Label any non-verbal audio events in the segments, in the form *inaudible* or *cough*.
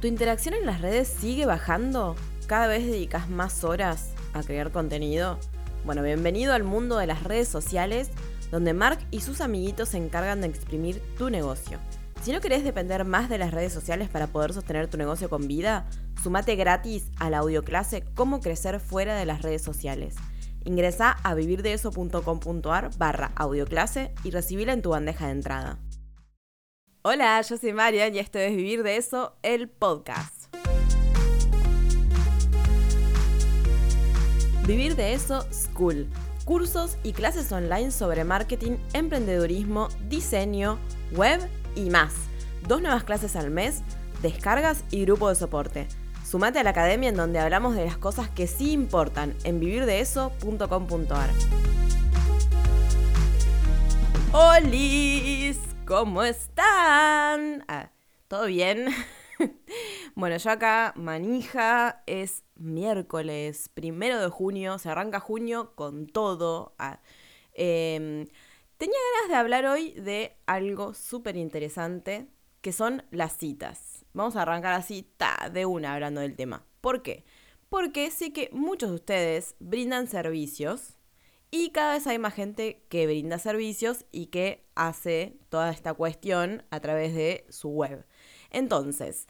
¿Tu interacción en las redes sigue bajando? ¿Cada vez dedicas más horas a crear contenido? Bueno, bienvenido al mundo de las redes sociales, donde Mark y sus amiguitos se encargan de exprimir tu negocio. Si no querés depender más de las redes sociales para poder sostener tu negocio con vida, sumate gratis a la audioclase Cómo crecer fuera de las redes sociales. Ingresa a vivirdeeso.com.ar barra audioclase y recibila en tu bandeja de entrada. Hola, yo soy Marian y esto es Vivir de Eso, el podcast. Vivir de Eso School. Cursos y clases online sobre marketing, emprendedurismo, diseño, web y más. Dos nuevas clases al mes, descargas y grupo de soporte. Sumate a la academia en donde hablamos de las cosas que sí importan en vivirdeeso.com.ar. ¡Holis! ¿Cómo están? Ah, ¿Todo bien? *laughs* bueno, yo acá manija, es miércoles, primero de junio, se arranca junio con todo. Ah, em, tenía ganas de hablar hoy de algo súper interesante, que son las citas. Vamos a arrancar así, ta, de una hablando del tema. ¿Por qué? Porque sé que muchos de ustedes brindan servicios y cada vez hay más gente que brinda servicios y que hace toda esta cuestión a través de su web. Entonces,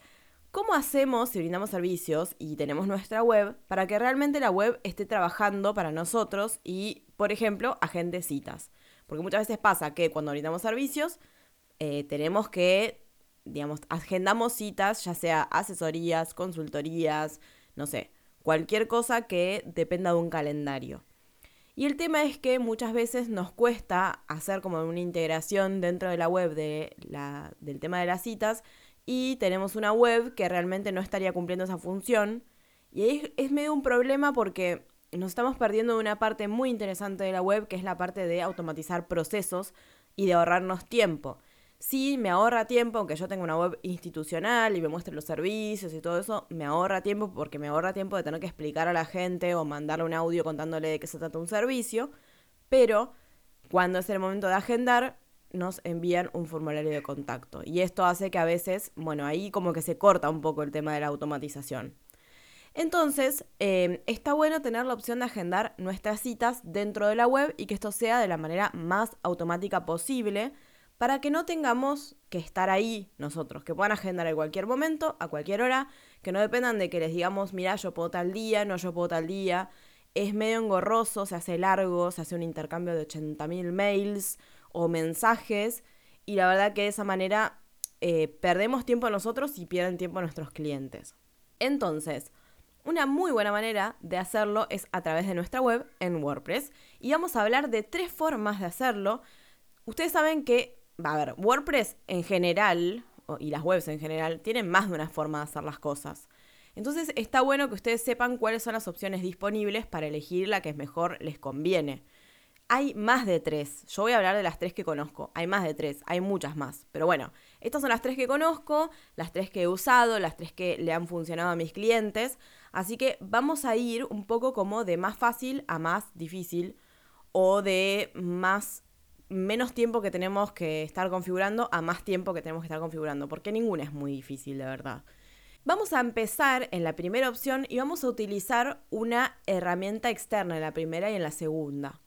¿cómo hacemos si brindamos servicios y tenemos nuestra web para que realmente la web esté trabajando para nosotros y, por ejemplo, agende citas? Porque muchas veces pasa que cuando brindamos servicios, eh, tenemos que, digamos, agendamos citas, ya sea asesorías, consultorías, no sé, cualquier cosa que dependa de un calendario. Y el tema es que muchas veces nos cuesta hacer como una integración dentro de la web de la, del tema de las citas y tenemos una web que realmente no estaría cumpliendo esa función. Y ahí es medio un problema porque nos estamos perdiendo de una parte muy interesante de la web, que es la parte de automatizar procesos y de ahorrarnos tiempo sí me ahorra tiempo, aunque yo tenga una web institucional y me muestre los servicios y todo eso, me ahorra tiempo porque me ahorra tiempo de tener que explicar a la gente o mandarle un audio contándole de qué se trata un servicio, pero cuando es el momento de agendar, nos envían un formulario de contacto. Y esto hace que a veces, bueno, ahí como que se corta un poco el tema de la automatización. Entonces, eh, está bueno tener la opción de agendar nuestras citas dentro de la web y que esto sea de la manera más automática posible para que no tengamos que estar ahí nosotros, que puedan agendar en cualquier momento, a cualquier hora, que no dependan de que les digamos, mira, yo puedo tal día, no, yo puedo tal día. Es medio engorroso, se hace largo, se hace un intercambio de 80.000 mails o mensajes y la verdad que de esa manera eh, perdemos tiempo nosotros y pierden tiempo nuestros clientes. Entonces, una muy buena manera de hacerlo es a través de nuestra web en WordPress y vamos a hablar de tres formas de hacerlo. Ustedes saben que a ver, WordPress en general, y las webs en general, tienen más de una forma de hacer las cosas. Entonces está bueno que ustedes sepan cuáles son las opciones disponibles para elegir la que mejor les conviene. Hay más de tres. Yo voy a hablar de las tres que conozco. Hay más de tres, hay muchas más. Pero bueno, estas son las tres que conozco, las tres que he usado, las tres que le han funcionado a mis clientes. Así que vamos a ir un poco como de más fácil a más difícil o de más menos tiempo que tenemos que estar configurando a más tiempo que tenemos que estar configurando, porque ninguna es muy difícil, de verdad. Vamos a empezar en la primera opción y vamos a utilizar una herramienta externa en la primera y en la segunda.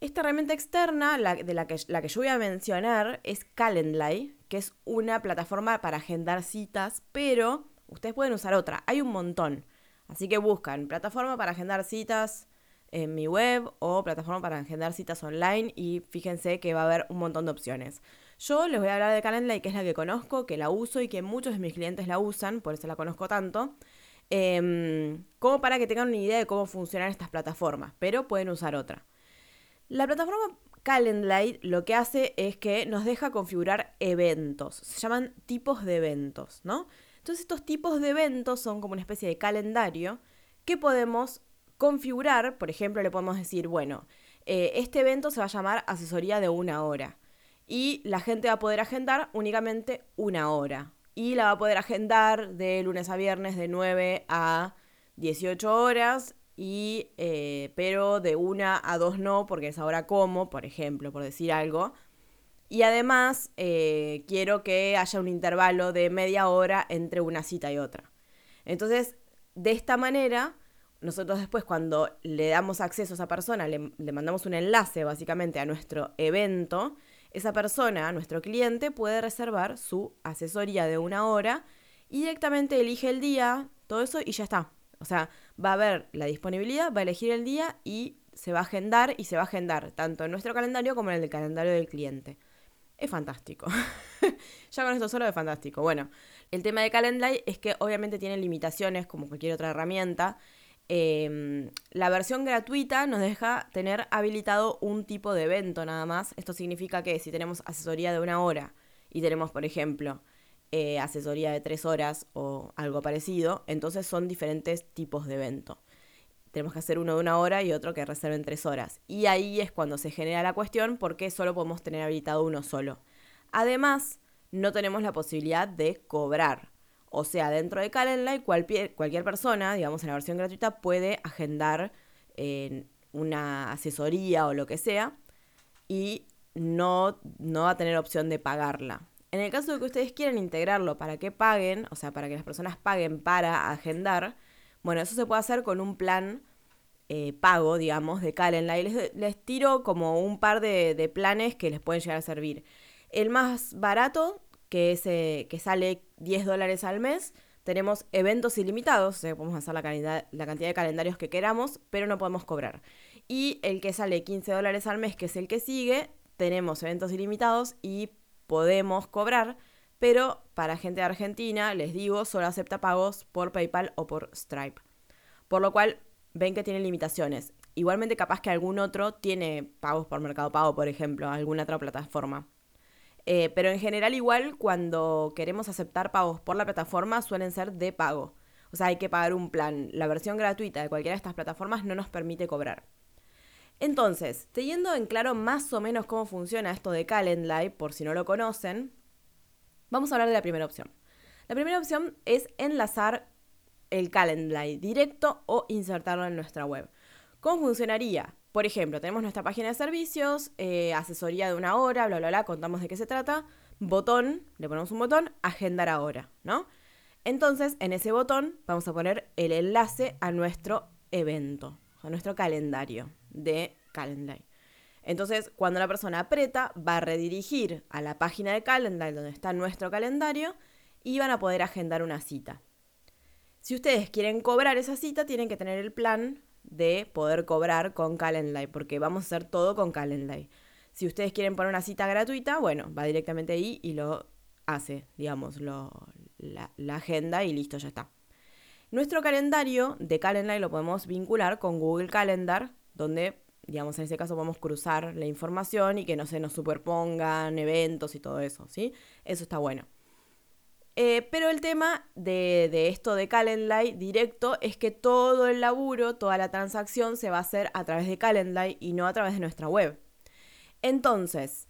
Esta herramienta externa, la, de la que, la que yo voy a mencionar, es Calendly, que es una plataforma para agendar citas, pero ustedes pueden usar otra, hay un montón. Así que buscan plataforma para agendar citas, en mi web o plataforma para agendar citas online y fíjense que va a haber un montón de opciones. Yo les voy a hablar de Calendly, que es la que conozco, que la uso y que muchos de mis clientes la usan, por eso la conozco tanto, em, como para que tengan una idea de cómo funcionan estas plataformas, pero pueden usar otra. La plataforma Calendly lo que hace es que nos deja configurar eventos, se llaman tipos de eventos, ¿no? Entonces estos tipos de eventos son como una especie de calendario que podemos configurar, por ejemplo, le podemos decir, bueno, eh, este evento se va a llamar asesoría de una hora y la gente va a poder agendar únicamente una hora y la va a poder agendar de lunes a viernes de 9 a 18 horas y eh, pero de una a dos no porque es ahora como, por ejemplo, por decir algo. Y además eh, quiero que haya un intervalo de media hora entre una cita y otra. Entonces, de esta manera, nosotros después cuando le damos acceso a esa persona, le, mandamos un enlace básicamente a nuestro evento, esa persona, nuestro cliente, puede reservar su asesoría de una hora y directamente elige el día, todo eso y ya está. O sea, va a ver la disponibilidad, va a elegir el día y se va a agendar y se va a agendar tanto en nuestro calendario como en el calendario del cliente. Es fantástico. *laughs* ya con esto solo es fantástico. Bueno, el tema de Calendly es que obviamente tiene limitaciones como cualquier otra herramienta. Em, la versión gratuita nos deja tener habilitado un tipo de evento nada más. Esto significa que si tenemos asesoría de una hora y tenemos, por ejemplo, eh, asesoría de tres horas o algo parecido, entonces son diferentes tipos de evento. Tenemos que hacer uno de una hora y otro que reserven tres horas. Y ahí es cuando se genera la cuestión porque solo podemos tener habilitado uno solo. Además, no tenemos la posibilidad de cobrar. O sea, dentro de Calendly, cualquier, cualquier persona, digamos en la versión gratuita, puede agendar una asesoría o lo que sea y no, no va a tener opción de pagarla. En el caso de que ustedes quieran integrarlo para que paguen, o sea, para que las personas paguen para agendar, bueno, eso se puede hacer con un plan eh, pago, digamos, de Calendly. Les, les tiro como un par de, de, planes que les pueden llegar a servir. El más barato que, es, que sale 10 dólares al mes. Tenemos eventos ilimitados, podemos hacer la, cantidad, la cantidad de calendarios que queramos, pero no podemos cobrar. Y el que sale 15 dólares al mes, que es el que sigue, tenemos eventos ilimitados y podemos cobrar, pero para gente de Argentina, les digo, solo acepta pagos por PayPal o por Stripe. Por lo cual, ven que tiene limitaciones. Igualmente, capaz que algún otro tiene pagos por Mercado Pago, por ejemplo, alguna otra plataforma. Eh, pero en general igual cuando queremos aceptar pagos por la plataforma suelen ser de pago. O sea, hay que pagar un plan. La versión gratuita de cualquiera de estas plataformas no nos permite cobrar. Entonces, teniendo en claro más o menos cómo funciona esto de Calendly, por si no lo conocen, vamos a hablar de la primera opción. La primera opción es enlazar el Calendly directo o insertarlo en nuestra web. ¿Cómo funcionaría? Por ejemplo, tenemos nuestra página de servicios, eh, asesoría de una hora, bla, bla, bla, contamos de qué se trata, botón, le ponemos un botón, agendar ahora, ¿no? Entonces, en ese botón vamos a poner el enlace a nuestro evento, a nuestro calendario de Calendly. Entonces, cuando la persona aprieta, va a redirigir a la página de Calendly donde está nuestro calendario y van a poder agendar una cita. Si ustedes quieren cobrar esa cita, tienen que tener el plan de poder cobrar con Calendly, porque vamos a hacer todo con Calendly. Si ustedes quieren poner una cita gratuita, bueno, va directamente ahí y lo hace, digamos, lo, la, agenda y listo, ya está. Nuestro calendario de Calendly lo podemos vincular con Google Calendar, donde, digamos, en ese caso podemos cruzar la información y que no se nos superpongan eventos y todo eso, ¿sí? Eso está bueno. Eh, pero el tema de, esto de Calendly directo es que todo el laburo, toda la transacción se va a hacer a través de Calendly y no a través de nuestra web. Entonces,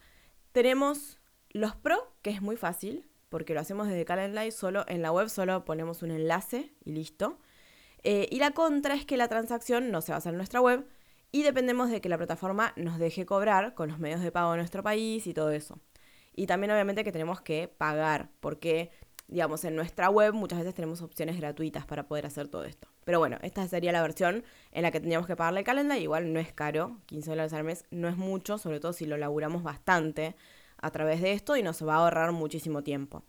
tenemos los pro, que es muy fácil, porque lo hacemos desde Calendly, solo en la web solo ponemos un enlace y listo. Eh, y la contra es que la transacción no se va a hacer en nuestra web y dependemos de que la plataforma nos deje cobrar con los medios de pago de nuestro país y todo eso. Y también obviamente que tenemos que pagar, porque digamos, en nuestra web muchas veces tenemos opciones gratuitas para poder hacer todo esto. Pero bueno, esta sería la versión en la que tendríamos que pagarle el calendar. Igual no es caro, 15 dólares al mes no es mucho, sobre todo si lo laburamos bastante a través de esto y nos va a ahorrar muchísimo tiempo.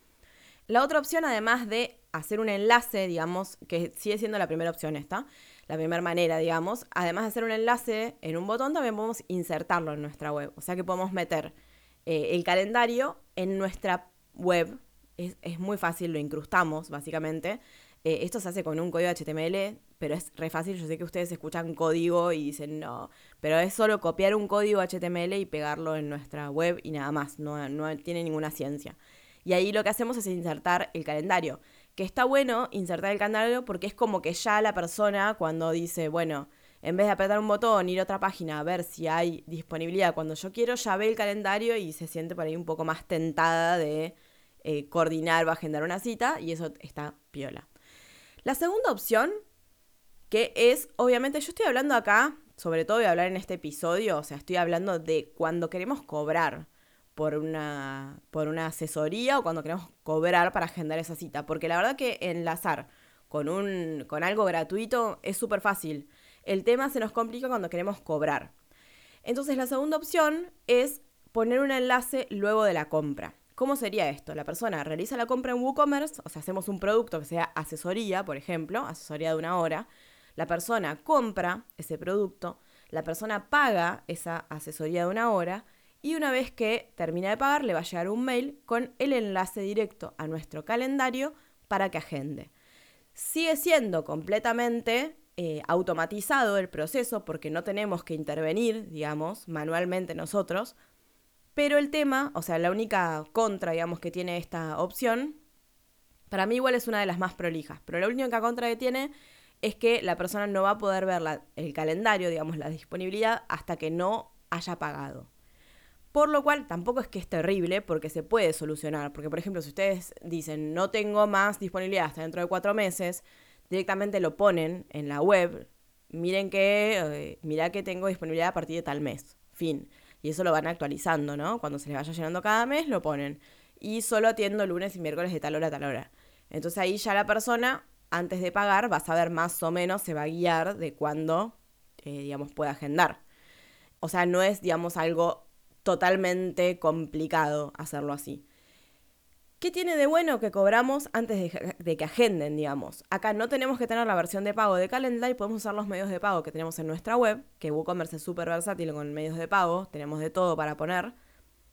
La otra opción, además de hacer un enlace, digamos, que sigue siendo la primera opción esta, la primera manera, digamos, además de hacer un enlace en un botón, también podemos insertarlo en nuestra web. O sea que podemos meter eh, el calendario en nuestra web es, muy fácil, lo incrustamos básicamente. Eh, esto se hace con un código HTML, pero es re fácil. Yo sé que ustedes escuchan código y dicen no, pero es solo copiar un código HTML y pegarlo en nuestra web y nada más, no, no tiene ninguna ciencia. Y ahí lo que hacemos es insertar el calendario. Que está bueno insertar el calendario porque es como que ya la persona cuando dice, bueno, en vez de apretar un botón, ir a otra página a ver si hay disponibilidad cuando yo quiero, ya ve el calendario y se siente por ahí un poco más tentada de eh, coordinar a agendar una cita y eso está piola. La segunda opción, que es, obviamente, yo estoy hablando acá, sobre todo voy a hablar en este episodio, o sea, estoy hablando de cuando queremos cobrar por una, por una asesoría o cuando queremos cobrar para agendar esa cita. Porque la verdad que enlazar con, un, con algo gratuito es súper fácil. El tema se nos complica cuando queremos cobrar. Entonces la segunda opción es poner un enlace luego de la compra. ¿Cómo sería esto? La persona realiza la compra en WooCommerce, o sea, hacemos un producto que sea asesoría, por ejemplo, asesoría de una hora. La persona compra ese producto, la persona paga esa asesoría de una hora y una vez que termina de pagar le va a llegar un mail con el enlace directo a nuestro calendario para que agende. Sigue siendo completamente eh, automatizado el proceso porque no tenemos que intervenir, digamos, manualmente nosotros, pero el tema, o sea, la única contra, digamos, que tiene esta opción, para mí igual es una de las más prolijas, pero la única contra que tiene es que la persona no va a poder ver el calendario, digamos, la disponibilidad, hasta que no haya pagado. Por lo cual tampoco es que es terrible porque se puede solucionar. Porque, por ejemplo, si ustedes dicen no tengo más disponibilidad hasta dentro de cuatro meses, directamente lo ponen en la web. Miren que, eh, que tengo disponibilidad a partir de tal mes. Fin. Y eso lo van actualizando, ¿no? Cuando se les vaya llenando cada mes, lo ponen. Y solo atiendo lunes y miércoles de tal hora a tal hora. Entonces ahí ya la persona, antes de pagar, va a saber más o menos, se va a guiar de cuándo, eh, digamos, puede agendar. O sea, no es, digamos, algo totalmente complicado hacerlo así. ¿Qué tiene de bueno que cobramos antes de, que agenden, digamos? Acá no tenemos que tener la versión de pago de Calendar y podemos usar los medios de pago que tenemos en nuestra web, que WooCommerce es súper versátil con medios de pago, tenemos de todo para poner.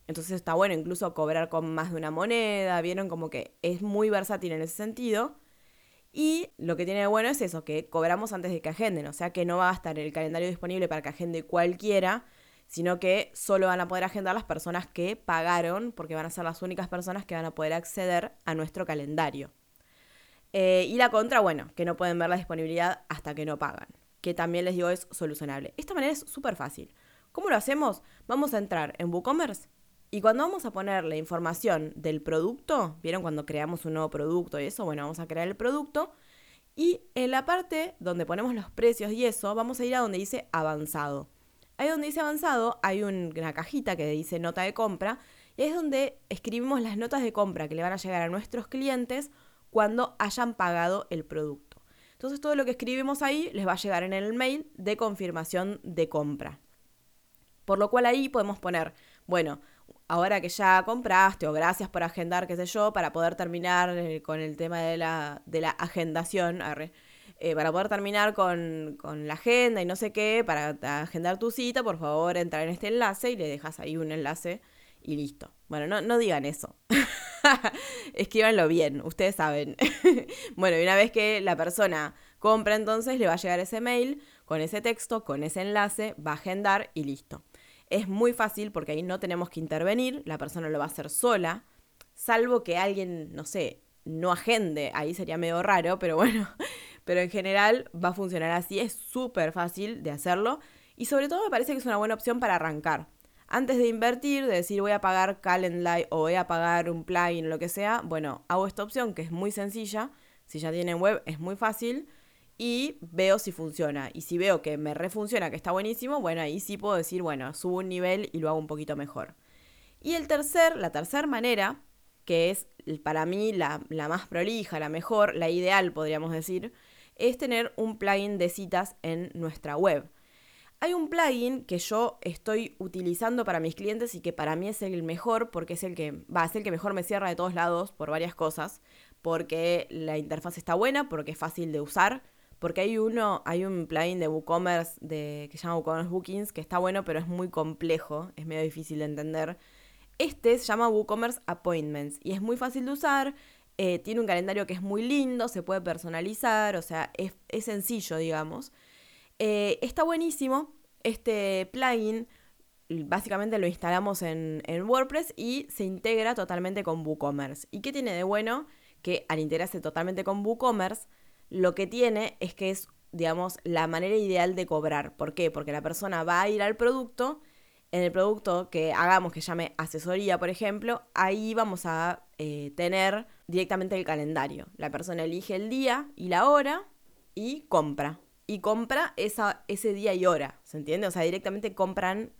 Entonces está bueno incluso cobrar con más de una moneda, vieron como que es muy versátil en ese sentido. Y lo que tiene de bueno es eso, que cobramos antes de que agenden, o sea que no va a estar el calendario disponible para que agende cualquiera, sino que solo van a poder agendar las personas que pagaron, porque van a ser las únicas personas que van a poder acceder a nuestro calendario. Eh, y la contra, bueno, que no pueden ver la disponibilidad hasta que no pagan, que también les digo es solucionable. Esta manera es súper fácil. ¿Cómo lo hacemos? Vamos a entrar en WooCommerce y cuando vamos a poner la información del producto, ¿vieron cuando creamos un nuevo producto y eso? Bueno, vamos a crear el producto. Y en la parte donde ponemos los precios y eso, vamos a ir a donde dice avanzado. Ahí donde dice avanzado hay una cajita que dice nota de compra y es donde escribimos las notas de compra que le van a llegar a nuestros clientes cuando hayan pagado el producto. Entonces todo lo que escribimos ahí les va a llegar en el mail de confirmación de compra. Por lo cual ahí podemos poner, bueno, ahora que ya compraste o gracias por agendar, qué sé yo, para poder terminar eh, con el tema de la, de la agendación, eh, para poder terminar con, la agenda y no sé qué, para agendar tu cita, por favor, entra en este enlace y le dejas ahí un enlace y listo. Bueno, no, no digan eso. *laughs* Escríbanlo bien, ustedes saben. *laughs* bueno, y una vez que la persona compra, entonces le va a llegar ese mail con ese texto, con ese enlace, va a agendar y listo. Es muy fácil porque ahí no tenemos que intervenir, la persona lo va a hacer sola, salvo que alguien, no sé, no agende, ahí sería medio raro, pero bueno, pero en general va a funcionar así, es súper fácil de hacerlo y sobre todo me parece que es una buena opción para arrancar. Antes de invertir, de decir voy a pagar Calendly o voy a pagar un plugin, lo que sea, bueno, hago esta opción que es muy sencilla, si ya tienen web es muy fácil y veo si funciona. Y si veo que me refunciona, que está buenísimo, bueno, ahí sí puedo decir, bueno, subo un nivel y lo hago un poquito mejor. Y el tercer, la tercera manera, que es para mí la, la más prolija, la mejor, la ideal podríamos decir, es tener un plugin de citas en nuestra web. Hay un plugin que yo estoy utilizando para mis clientes y que para mí es el mejor porque es el que va ser el que mejor me cierra de todos lados por varias cosas, porque la interfaz está buena, porque es fácil de usar, porque hay uno, hay un plugin de WooCommerce que se llama WooCommerce Bookings que está bueno, pero es muy complejo, es medio difícil de entender. Este se llama WooCommerce Appointments y es muy fácil de usar, eh, tiene un calendario que es muy lindo, se puede personalizar, o sea, es, sencillo, digamos. Eh, está buenísimo. Este plugin básicamente lo instalamos en, en, WordPress y se integra totalmente con WooCommerce. ¿Y qué tiene de bueno? Que al integrarse totalmente con WooCommerce, lo que tiene es que es, digamos, la manera ideal de cobrar. ¿Por qué? Porque la persona va a ir al producto en el producto que hagamos que llame asesoría, por ejemplo, ahí vamos a eh, tener directamente el calendario. La persona elige el día y la hora y compra. Y compra esa, ese día y hora, ¿se entiende? O sea, directamente compran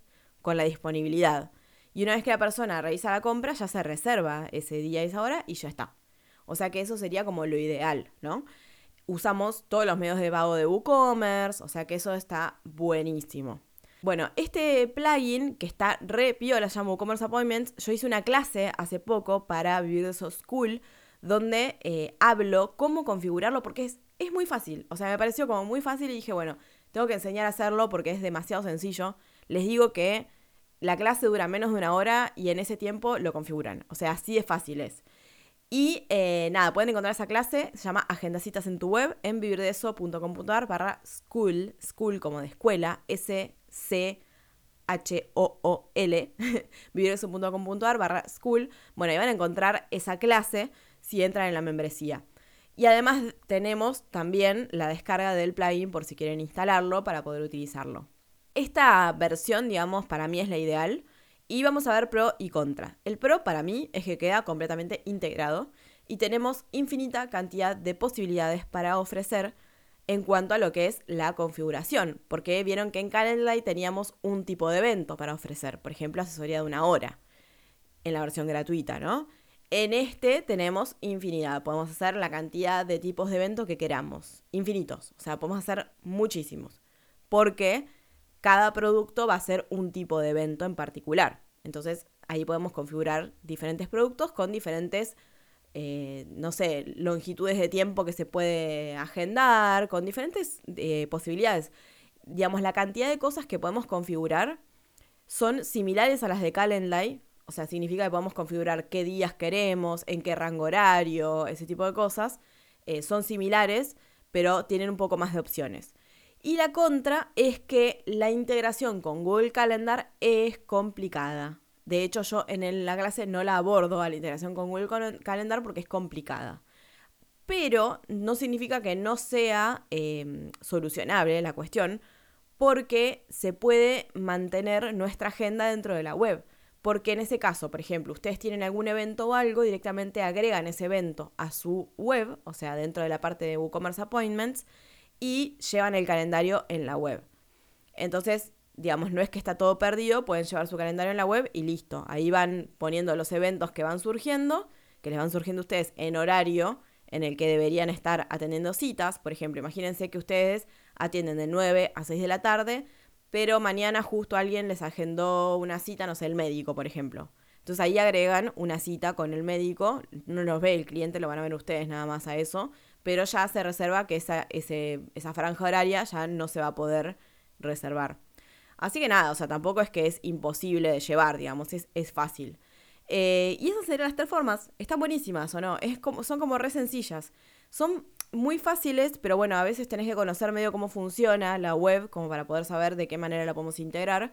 con la disponibilidad. Y una vez que la persona realiza la compra, ya se reserva ese día y esa hora y ya está. O sea que eso sería como lo ideal, ¿no? Usamos todos los medios de pago de WooCommerce, o sea que eso está buenísimo. Bueno, este plugin que está re piola, llama WooCommerce Appointments, yo hice una clase hace poco para Vivir de So School, donde eh, hablo cómo configurarlo, porque es, es muy fácil. O sea, me pareció como muy fácil y dije, bueno, tengo que enseñar a hacerlo porque es demasiado sencillo. Les digo que la clase dura menos de una hora y en ese tiempo lo configuran. O sea, así de fácil es. Y eh, nada, pueden encontrar esa clase, se llama Agendacitas en tu web, en vivirdeso.com.ar barra school, school como de escuela, S-C-H-O-O-L, *laughs* vivirdeso.com.ar barra school. Bueno, ahí van a encontrar esa clase si entran en la membresía. Y además tenemos también la descarga del plugin por si quieren instalarlo para poder utilizarlo. Esta versión, digamos, para mí es la ideal y vamos a ver pro y contra. El pro para mí es que queda completamente integrado y tenemos infinita cantidad de posibilidades para ofrecer en cuanto a lo que es la configuración, porque vieron que en Calendly teníamos un tipo de evento para ofrecer, por ejemplo, asesoría de una hora en la versión gratuita, ¿no? En este tenemos infinidad, podemos hacer la cantidad de tipos de evento que queramos, infinitos, o sea, podemos hacer muchísimos, porque cada producto va a ser un tipo de evento en particular. Entonces ahí podemos configurar diferentes productos con diferentes, eh, no sé, longitudes de tiempo que se puede agendar, con diferentes eh, posibilidades. Digamos, la cantidad de cosas que podemos configurar son similares a las de Calendly. O sea, significa que podemos configurar qué días queremos, en qué rango horario, ese tipo de cosas. Eh, son similares, pero tienen un poco más de opciones. Y la contra es que la integración con Google Calendar es complicada. De hecho, yo en la clase no la abordo a la integración con Google Calendar porque es complicada. Pero no significa que no sea em, solucionable la cuestión, porque se puede mantener nuestra agenda dentro de la web. Porque en ese caso, por ejemplo, ustedes tienen algún evento o algo, directamente agregan ese evento a su web, o sea, dentro de la parte de WooCommerce Appointments, y llevan el calendario en la web. Entonces, digamos, no es que está todo perdido, pueden llevar su calendario en la web y listo. Ahí van poniendo los eventos que van surgiendo, que les van surgiendo a ustedes en horario en el que deberían estar atendiendo citas. Por ejemplo, imagínense que ustedes atienden de 9 a 6 de la tarde, pero mañana justo alguien les agendó una cita, no sé, el médico, por ejemplo. Entonces ahí agregan una cita con el médico, no los ve el cliente, lo van a ver ustedes nada más a eso, pero ya se reserva que esa, esa franja horaria ya no se va a poder reservar. Así que nada, o sea, tampoco es que es imposible de llevar, digamos, es, fácil. Eh, y esas serían las tres formas. Están buenísimas, ¿o no? Es como, son como re sencillas. Son muy fáciles, pero bueno, a veces tenés que conocer medio cómo funciona la web, como para poder saber de qué manera la podemos integrar.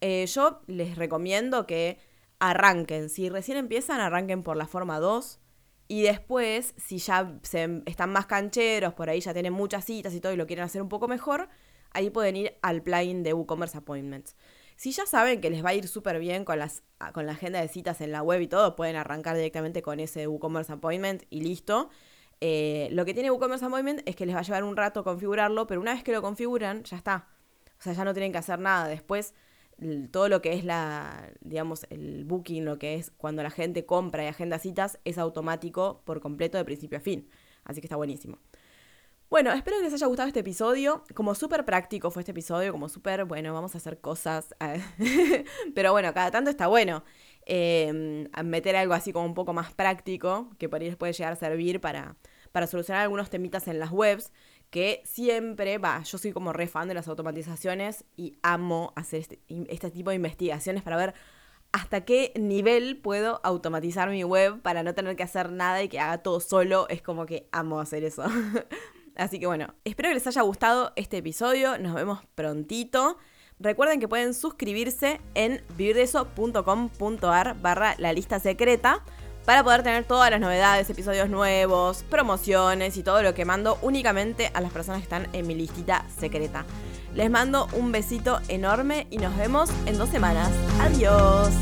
Eh, yo les recomiendo que arranquen. Si recién empiezan, arranquen por la forma 2. Y después, si ya se, están más cancheros, por ahí ya tienen muchas citas y todo y lo quieren hacer un poco mejor, ahí pueden ir al plugin de WooCommerce Appointments. Si ya saben que les va a ir súper bien con, las, con la agenda de citas en la web y todo, pueden arrancar directamente con ese WooCommerce Appointment y listo. Eh, lo que tiene WooCommerce Appointment es que les va a llevar un rato configurarlo, pero una vez que lo configuran, ya está. O sea, ya no tienen que hacer nada. Después todo lo que es la, digamos, el booking, lo que es cuando la gente compra y agenda citas, es automático por completo de principio a fin. Así que está buenísimo. Bueno, espero que les haya gustado este episodio. Como súper práctico fue este episodio, como súper, bueno, vamos a hacer cosas. *laughs* Pero bueno, cada tanto está bueno eh, meter algo así como un poco más práctico, que por ahí les puede llegar a servir para, para solucionar algunos temitas en las webs que siempre, va, yo soy como re fan de las automatizaciones y amo hacer este, este, tipo de investigaciones para ver hasta qué nivel puedo automatizar mi web para no tener que hacer nada y que haga todo solo. Es como que amo hacer eso. *laughs* Así que bueno, espero que les haya gustado este episodio. Nos vemos prontito. Recuerden que pueden suscribirse en vivirdeso.com.ar barra la lista secreta para poder tener todas las novedades, episodios nuevos, promociones y todo lo que mando únicamente a las personas que están en mi listita secreta. Les mando un besito enorme y nos vemos en dos semanas. Adiós.